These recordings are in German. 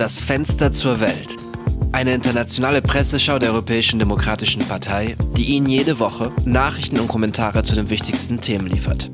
Das Fenster zur Welt. Eine internationale Presseschau der Europäischen Demokratischen Partei, die Ihnen jede Woche Nachrichten und Kommentare zu den wichtigsten Themen liefert.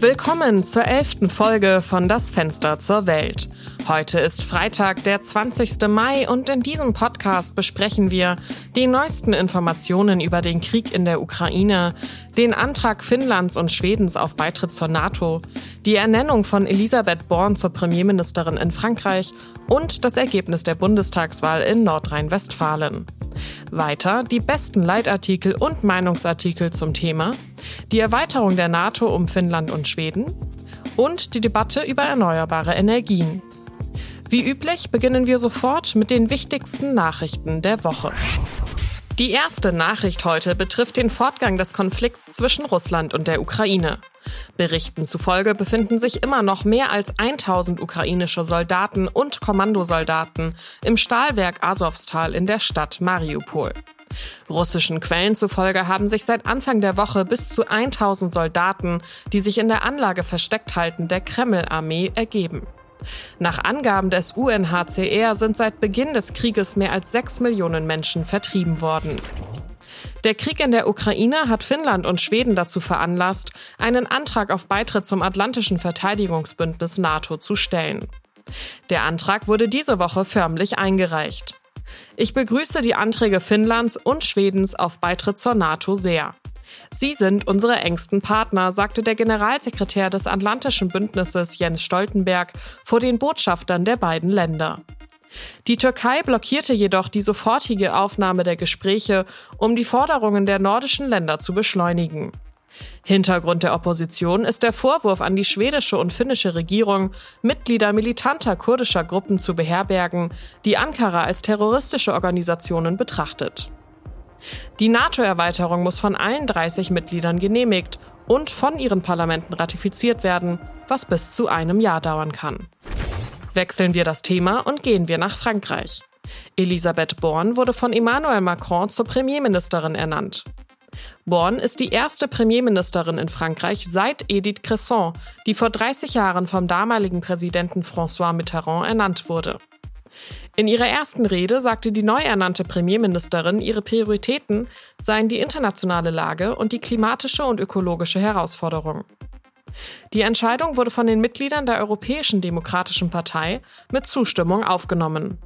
Willkommen zur elften Folge von Das Fenster zur Welt. Heute ist Freitag, der 20. Mai und in diesem Podcast besprechen wir die neuesten Informationen über den Krieg in der Ukraine, den Antrag Finnlands und Schwedens auf Beitritt zur NATO, die Ernennung von Elisabeth Born zur Premierministerin in Frankreich und das Ergebnis der Bundestagswahl in Nordrhein-Westfalen. Weiter die besten Leitartikel und Meinungsartikel zum Thema, die Erweiterung der NATO um Finnland und Schweden und die Debatte über erneuerbare Energien. Wie üblich beginnen wir sofort mit den wichtigsten Nachrichten der Woche. Die erste Nachricht heute betrifft den Fortgang des Konflikts zwischen Russland und der Ukraine. Berichten zufolge befinden sich immer noch mehr als 1000 ukrainische Soldaten und Kommandosoldaten im Stahlwerk Asowstal in der Stadt Mariupol. Russischen Quellen zufolge haben sich seit Anfang der Woche bis zu 1000 Soldaten, die sich in der Anlage versteckt halten, der Kreml-Armee ergeben. Nach Angaben des UNHCR sind seit Beginn des Krieges mehr als sechs Millionen Menschen vertrieben worden. Der Krieg in der Ukraine hat Finnland und Schweden dazu veranlasst, einen Antrag auf Beitritt zum Atlantischen Verteidigungsbündnis NATO zu stellen. Der Antrag wurde diese Woche förmlich eingereicht. Ich begrüße die Anträge Finnlands und Schwedens auf Beitritt zur NATO sehr. Sie sind unsere engsten Partner, sagte der Generalsekretär des Atlantischen Bündnisses Jens Stoltenberg vor den Botschaftern der beiden Länder. Die Türkei blockierte jedoch die sofortige Aufnahme der Gespräche, um die Forderungen der nordischen Länder zu beschleunigen. Hintergrund der Opposition ist der Vorwurf an die schwedische und finnische Regierung, Mitglieder militanter kurdischer Gruppen zu beherbergen, die Ankara als terroristische Organisationen betrachtet. Die NATO-Erweiterung muss von allen 30 Mitgliedern genehmigt und von ihren Parlamenten ratifiziert werden, was bis zu einem Jahr dauern kann. Wechseln wir das Thema und gehen wir nach Frankreich. Elisabeth Born wurde von Emmanuel Macron zur Premierministerin ernannt. Born ist die erste Premierministerin in Frankreich seit Edith Cresson, die vor 30 Jahren vom damaligen Präsidenten François Mitterrand ernannt wurde. In ihrer ersten Rede sagte die neu ernannte Premierministerin, ihre Prioritäten seien die internationale Lage und die klimatische und ökologische Herausforderung. Die Entscheidung wurde von den Mitgliedern der Europäischen Demokratischen Partei mit Zustimmung aufgenommen.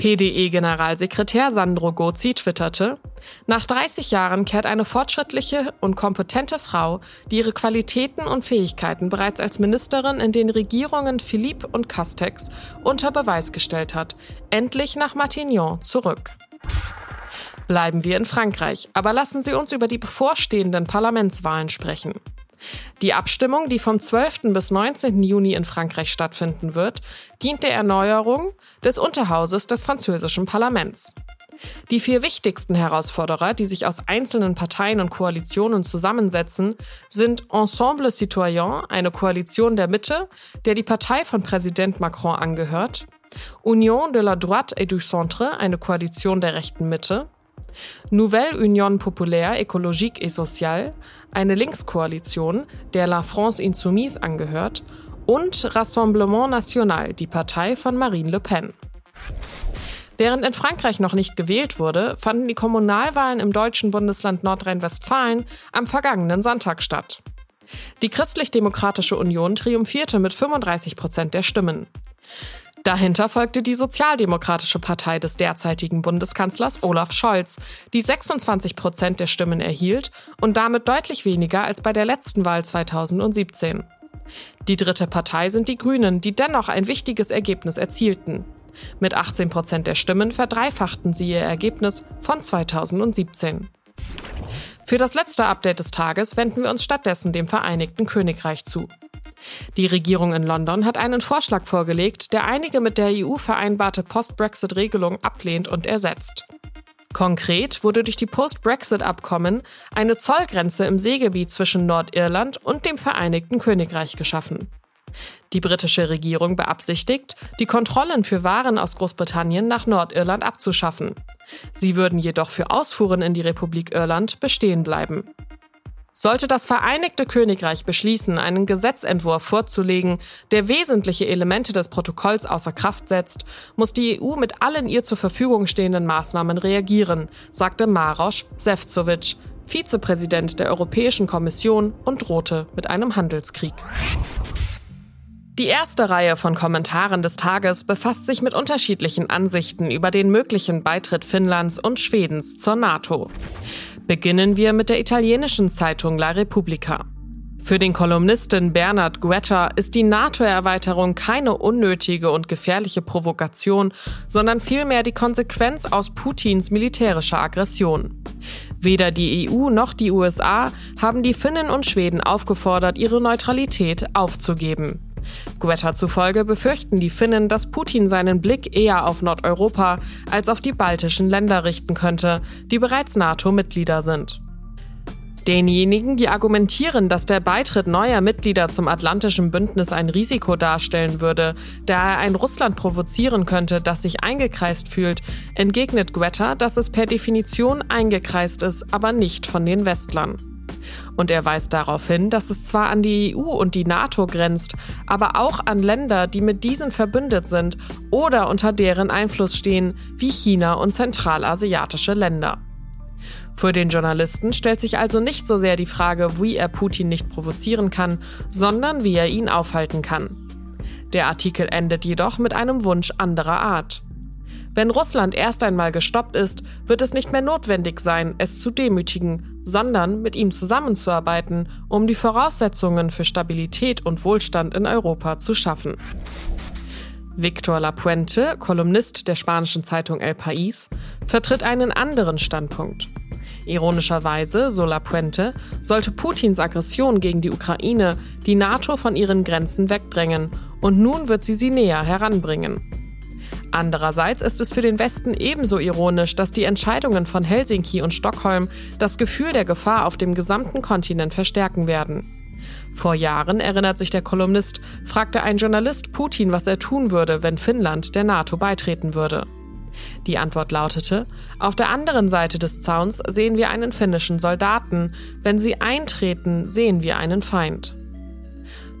PDE-Generalsekretär Sandro Gozzi twitterte, nach 30 Jahren kehrt eine fortschrittliche und kompetente Frau, die ihre Qualitäten und Fähigkeiten bereits als Ministerin in den Regierungen Philippe und Castex unter Beweis gestellt hat, endlich nach Matignon zurück. Bleiben wir in Frankreich, aber lassen Sie uns über die bevorstehenden Parlamentswahlen sprechen. Die Abstimmung, die vom 12. bis 19. Juni in Frankreich stattfinden wird, dient der Erneuerung des Unterhauses des französischen Parlaments. Die vier wichtigsten Herausforderer, die sich aus einzelnen Parteien und Koalitionen zusammensetzen, sind Ensemble Citoyen, eine Koalition der Mitte, der die Partei von Präsident Macron angehört, Union de la Droite et du Centre, eine Koalition der rechten Mitte, Nouvelle Union Populaire Écologique et Sociale, eine Linkskoalition, der La France Insoumise angehört, und Rassemblement National, die Partei von Marine Le Pen. Während in Frankreich noch nicht gewählt wurde, fanden die Kommunalwahlen im deutschen Bundesland Nordrhein-Westfalen am vergangenen Sonntag statt. Die Christlich-Demokratische Union triumphierte mit 35 Prozent der Stimmen. Dahinter folgte die Sozialdemokratische Partei des derzeitigen Bundeskanzlers Olaf Scholz, die 26 Prozent der Stimmen erhielt und damit deutlich weniger als bei der letzten Wahl 2017. Die dritte Partei sind die Grünen, die dennoch ein wichtiges Ergebnis erzielten. Mit 18 Prozent der Stimmen verdreifachten sie ihr Ergebnis von 2017. Für das letzte Update des Tages wenden wir uns stattdessen dem Vereinigten Königreich zu. Die Regierung in London hat einen Vorschlag vorgelegt, der einige mit der EU vereinbarte Post-Brexit-Regelung ablehnt und ersetzt. Konkret wurde durch die Post-Brexit-Abkommen eine Zollgrenze im Seegebiet zwischen Nordirland und dem Vereinigten Königreich geschaffen. Die britische Regierung beabsichtigt, die Kontrollen für Waren aus Großbritannien nach Nordirland abzuschaffen. Sie würden jedoch für Ausfuhren in die Republik Irland bestehen bleiben. Sollte das Vereinigte Königreich beschließen, einen Gesetzentwurf vorzulegen, der wesentliche Elemente des Protokolls außer Kraft setzt, muss die EU mit allen ihr zur Verfügung stehenden Maßnahmen reagieren, sagte Maroš Sefcovic, Vizepräsident der Europäischen Kommission und drohte mit einem Handelskrieg. Die erste Reihe von Kommentaren des Tages befasst sich mit unterschiedlichen Ansichten über den möglichen Beitritt Finnlands und Schwedens zur NATO. Beginnen wir mit der italienischen Zeitung La Repubblica. Für den Kolumnisten Bernard Guetta ist die NATO-Erweiterung keine unnötige und gefährliche Provokation, sondern vielmehr die Konsequenz aus Putins militärischer Aggression. Weder die EU noch die USA haben die Finnen und Schweden aufgefordert, ihre Neutralität aufzugeben. Guetta zufolge befürchten die Finnen, dass Putin seinen Blick eher auf Nordeuropa als auf die baltischen Länder richten könnte, die bereits NATO-Mitglieder sind. Denjenigen, die argumentieren, dass der Beitritt neuer Mitglieder zum Atlantischen Bündnis ein Risiko darstellen würde, da er ein Russland provozieren könnte, das sich eingekreist fühlt, entgegnet Guetta, dass es per Definition eingekreist ist, aber nicht von den Westlern. Und er weist darauf hin, dass es zwar an die EU und die NATO grenzt, aber auch an Länder, die mit diesen verbündet sind oder unter deren Einfluss stehen, wie China und zentralasiatische Länder. Für den Journalisten stellt sich also nicht so sehr die Frage, wie er Putin nicht provozieren kann, sondern wie er ihn aufhalten kann. Der Artikel endet jedoch mit einem Wunsch anderer Art. Wenn Russland erst einmal gestoppt ist, wird es nicht mehr notwendig sein, es zu demütigen, sondern mit ihm zusammenzuarbeiten, um die Voraussetzungen für Stabilität und Wohlstand in Europa zu schaffen. Victor Lapuente, Kolumnist der spanischen Zeitung El País, vertritt einen anderen Standpunkt. Ironischerweise, so Lapuente, sollte Putins Aggression gegen die Ukraine die NATO von ihren Grenzen wegdrängen und nun wird sie sie näher heranbringen. Andererseits ist es für den Westen ebenso ironisch, dass die Entscheidungen von Helsinki und Stockholm das Gefühl der Gefahr auf dem gesamten Kontinent verstärken werden. Vor Jahren, erinnert sich der Kolumnist, fragte ein Journalist Putin, was er tun würde, wenn Finnland der NATO beitreten würde. Die Antwort lautete, auf der anderen Seite des Zauns sehen wir einen finnischen Soldaten, wenn sie eintreten, sehen wir einen Feind.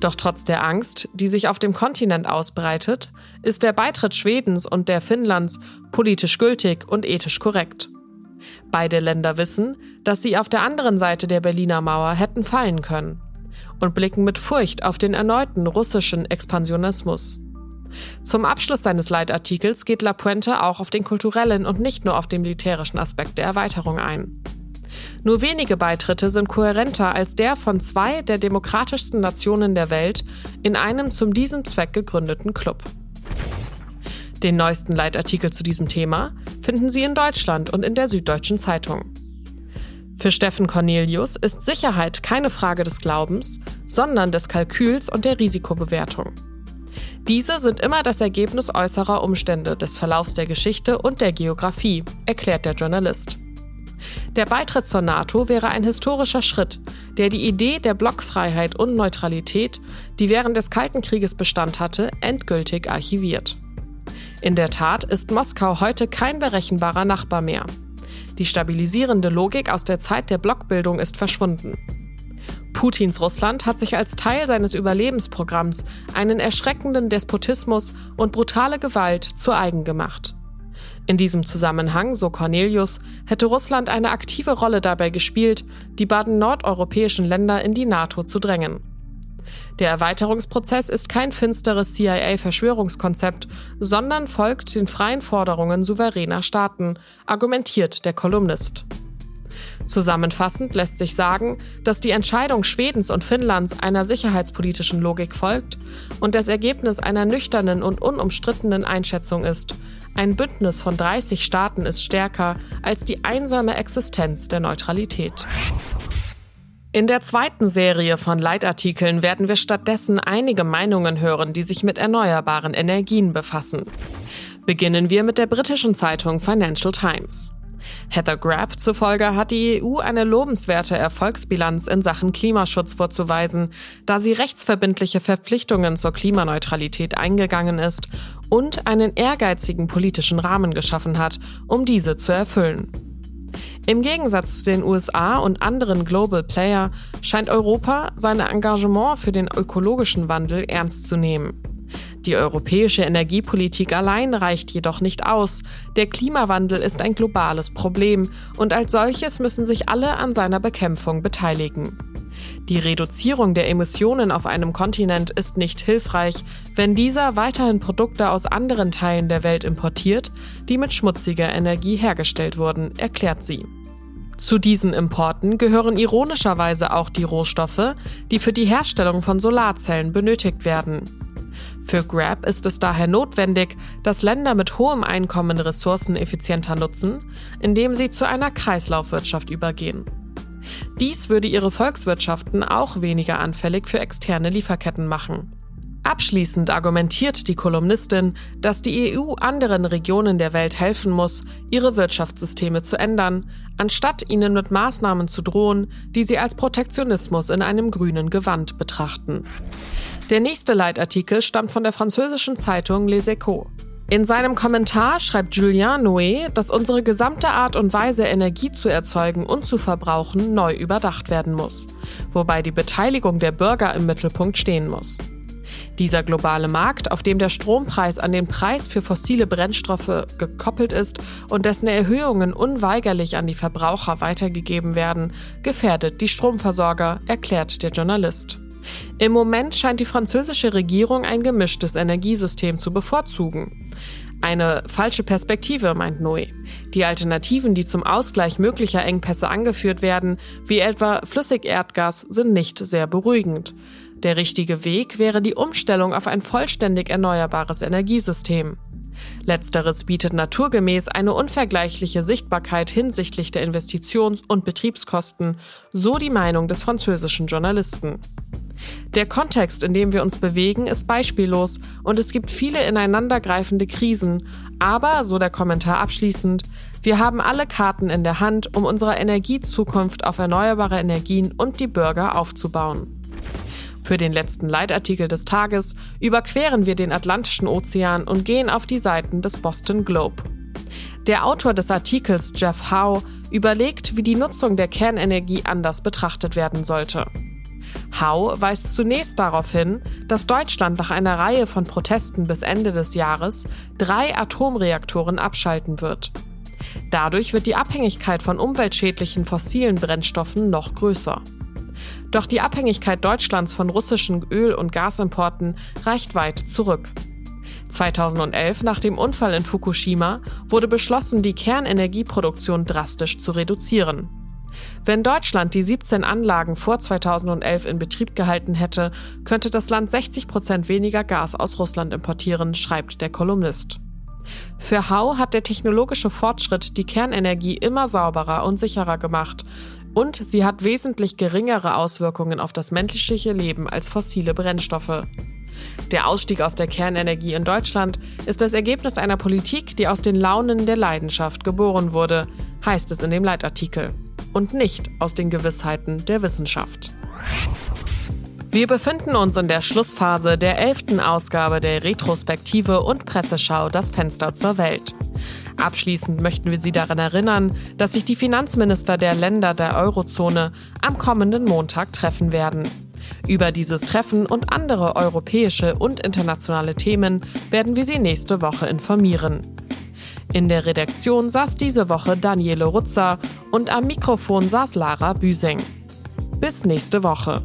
Doch trotz der Angst, die sich auf dem Kontinent ausbreitet, ist der Beitritt Schwedens und der Finnlands politisch gültig und ethisch korrekt. Beide Länder wissen, dass sie auf der anderen Seite der Berliner Mauer hätten fallen können und blicken mit Furcht auf den erneuten russischen Expansionismus. Zum Abschluss seines Leitartikels geht La Puente auch auf den kulturellen und nicht nur auf den militärischen Aspekt der Erweiterung ein. Nur wenige Beitritte sind kohärenter als der von zwei der demokratischsten Nationen der Welt in einem zum diesem Zweck gegründeten Club. Den neuesten Leitartikel zu diesem Thema finden Sie in Deutschland und in der Süddeutschen Zeitung. Für Steffen Cornelius ist Sicherheit keine Frage des Glaubens, sondern des Kalküls und der Risikobewertung. Diese sind immer das Ergebnis äußerer Umstände, des Verlaufs der Geschichte und der Geografie, erklärt der Journalist. Der Beitritt zur NATO wäre ein historischer Schritt, der die Idee der Blockfreiheit und Neutralität, die während des Kalten Krieges Bestand hatte, endgültig archiviert. In der Tat ist Moskau heute kein berechenbarer Nachbar mehr. Die stabilisierende Logik aus der Zeit der Blockbildung ist verschwunden. Putins Russland hat sich als Teil seines Überlebensprogramms einen erschreckenden Despotismus und brutale Gewalt zu eigen gemacht. In diesem Zusammenhang, so Cornelius, hätte Russland eine aktive Rolle dabei gespielt, die beiden nordeuropäischen Länder in die NATO zu drängen. Der Erweiterungsprozess ist kein finsteres CIA-Verschwörungskonzept, sondern folgt den freien Forderungen souveräner Staaten, argumentiert der Kolumnist. Zusammenfassend lässt sich sagen, dass die Entscheidung Schwedens und Finnlands einer sicherheitspolitischen Logik folgt und das Ergebnis einer nüchternen und unumstrittenen Einschätzung ist, ein Bündnis von 30 Staaten ist stärker als die einsame Existenz der Neutralität. In der zweiten Serie von Leitartikeln werden wir stattdessen einige Meinungen hören, die sich mit erneuerbaren Energien befassen. Beginnen wir mit der britischen Zeitung Financial Times. Heather Grapp zufolge hat die EU eine lobenswerte Erfolgsbilanz in Sachen Klimaschutz vorzuweisen, da sie rechtsverbindliche Verpflichtungen zur Klimaneutralität eingegangen ist und einen ehrgeizigen politischen Rahmen geschaffen hat, um diese zu erfüllen. Im Gegensatz zu den USA und anderen Global Player scheint Europa sein Engagement für den ökologischen Wandel ernst zu nehmen. Die europäische Energiepolitik allein reicht jedoch nicht aus. Der Klimawandel ist ein globales Problem und als solches müssen sich alle an seiner Bekämpfung beteiligen. Die Reduzierung der Emissionen auf einem Kontinent ist nicht hilfreich, wenn dieser weiterhin Produkte aus anderen Teilen der Welt importiert, die mit schmutziger Energie hergestellt wurden, erklärt sie. Zu diesen Importen gehören ironischerweise auch die Rohstoffe, die für die Herstellung von Solarzellen benötigt werden. Für Grab ist es daher notwendig, dass Länder mit hohem Einkommen Ressourcen effizienter nutzen, indem sie zu einer Kreislaufwirtschaft übergehen. Dies würde ihre Volkswirtschaften auch weniger anfällig für externe Lieferketten machen. Abschließend argumentiert die Kolumnistin, dass die EU anderen Regionen der Welt helfen muss, ihre Wirtschaftssysteme zu ändern, anstatt ihnen mit Maßnahmen zu drohen, die sie als Protektionismus in einem grünen Gewand betrachten. Der nächste Leitartikel stammt von der französischen Zeitung Les Echos. In seinem Kommentar schreibt Julien Noé, dass unsere gesamte Art und Weise, Energie zu erzeugen und zu verbrauchen, neu überdacht werden muss, wobei die Beteiligung der Bürger im Mittelpunkt stehen muss. Dieser globale Markt, auf dem der Strompreis an den Preis für fossile Brennstoffe gekoppelt ist und dessen Erhöhungen unweigerlich an die Verbraucher weitergegeben werden, gefährdet die Stromversorger, erklärt der Journalist. Im Moment scheint die französische Regierung ein gemischtes Energiesystem zu bevorzugen. Eine falsche Perspektive, meint Noé. Die Alternativen, die zum Ausgleich möglicher Engpässe angeführt werden, wie etwa Flüssigerdgas, sind nicht sehr beruhigend. Der richtige Weg wäre die Umstellung auf ein vollständig erneuerbares Energiesystem. Letzteres bietet naturgemäß eine unvergleichliche Sichtbarkeit hinsichtlich der Investitions- und Betriebskosten, so die Meinung des französischen Journalisten. Der Kontext, in dem wir uns bewegen, ist beispiellos und es gibt viele ineinandergreifende Krisen, aber, so der Kommentar abschließend, wir haben alle Karten in der Hand, um unsere Energiezukunft auf erneuerbare Energien und die Bürger aufzubauen. Für den letzten Leitartikel des Tages überqueren wir den Atlantischen Ozean und gehen auf die Seiten des Boston Globe. Der Autor des Artikels, Jeff Howe, überlegt, wie die Nutzung der Kernenergie anders betrachtet werden sollte. Howe weist zunächst darauf hin, dass Deutschland nach einer Reihe von Protesten bis Ende des Jahres drei Atomreaktoren abschalten wird. Dadurch wird die Abhängigkeit von umweltschädlichen fossilen Brennstoffen noch größer. Doch die Abhängigkeit Deutschlands von russischen Öl- und Gasimporten reicht weit zurück. 2011, nach dem Unfall in Fukushima, wurde beschlossen, die Kernenergieproduktion drastisch zu reduzieren. Wenn Deutschland die 17 Anlagen vor 2011 in Betrieb gehalten hätte, könnte das Land 60 Prozent weniger Gas aus Russland importieren, schreibt der Kolumnist. Für Hau hat der technologische Fortschritt die Kernenergie immer sauberer und sicherer gemacht und sie hat wesentlich geringere Auswirkungen auf das menschliche Leben als fossile Brennstoffe. Der Ausstieg aus der Kernenergie in Deutschland ist das Ergebnis einer Politik, die aus den Launen der Leidenschaft geboren wurde, heißt es in dem Leitartikel und nicht aus den Gewissheiten der Wissenschaft. Wir befinden uns in der Schlussphase der elften Ausgabe der Retrospektive und Presseschau Das Fenster zur Welt. Abschließend möchten wir Sie daran erinnern, dass sich die Finanzminister der Länder der Eurozone am kommenden Montag treffen werden. Über dieses Treffen und andere europäische und internationale Themen werden wir Sie nächste Woche informieren. In der Redaktion saß diese Woche Daniele Rutzer und am Mikrofon saß Lara Büsing. Bis nächste Woche.